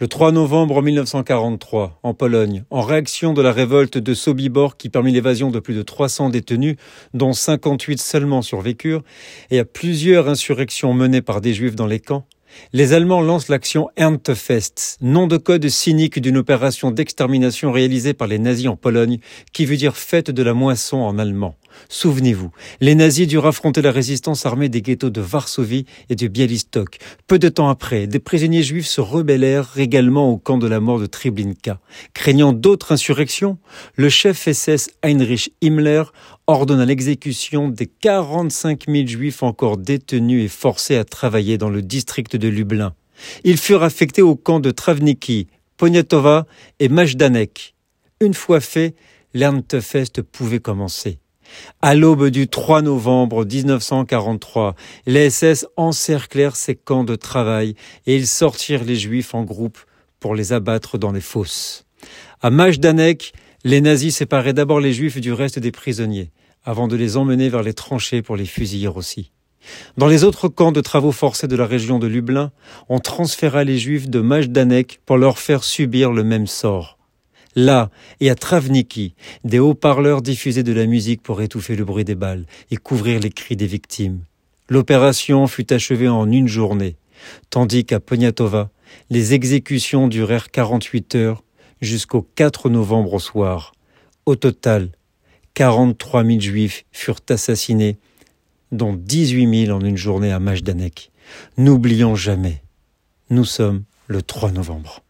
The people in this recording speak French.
Le 3 novembre 1943, en Pologne, en réaction de la révolte de Sobibor qui permit l'évasion de plus de 300 détenus, dont 58 seulement survécurent, et à plusieurs insurrections menées par des juifs dans les camps, les Allemands lancent l'action Erntefest, nom de code cynique d'une opération d'extermination réalisée par les nazis en Pologne, qui veut dire fête de la moisson en allemand. Souvenez-vous, les nazis durent affronter la résistance armée des ghettos de Varsovie et de Bialystok. Peu de temps après, des prisonniers juifs se rebellèrent également au camp de la mort de Treblinka. Craignant d'autres insurrections, le chef SS Heinrich Himmler ordonna l'exécution des 45 000 juifs encore détenus et forcés à travailler dans le district de Lublin. Ils furent affectés au camp de Travniki, Poniatova et Majdanek. Une fois fait, l'Erntefest pouvait commencer. À l'aube du 3 novembre 1943, les SS encerclèrent ces camps de travail et ils sortirent les Juifs en groupe pour les abattre dans les fosses. À Majdanek, les nazis séparaient d'abord les Juifs du reste des prisonniers, avant de les emmener vers les tranchées pour les fusiller aussi. Dans les autres camps de travaux forcés de la région de Lublin, on transféra les Juifs de Majdanek pour leur faire subir le même sort. Là et à Travniki, des haut-parleurs diffusaient de la musique pour étouffer le bruit des balles et couvrir les cris des victimes. L'opération fut achevée en une journée, tandis qu'à Poniatova, les exécutions durèrent 48 heures jusqu'au 4 novembre au soir. Au total, 43 000 juifs furent assassinés, dont 18 000 en une journée à Majdanek. N'oublions jamais, nous sommes le 3 novembre.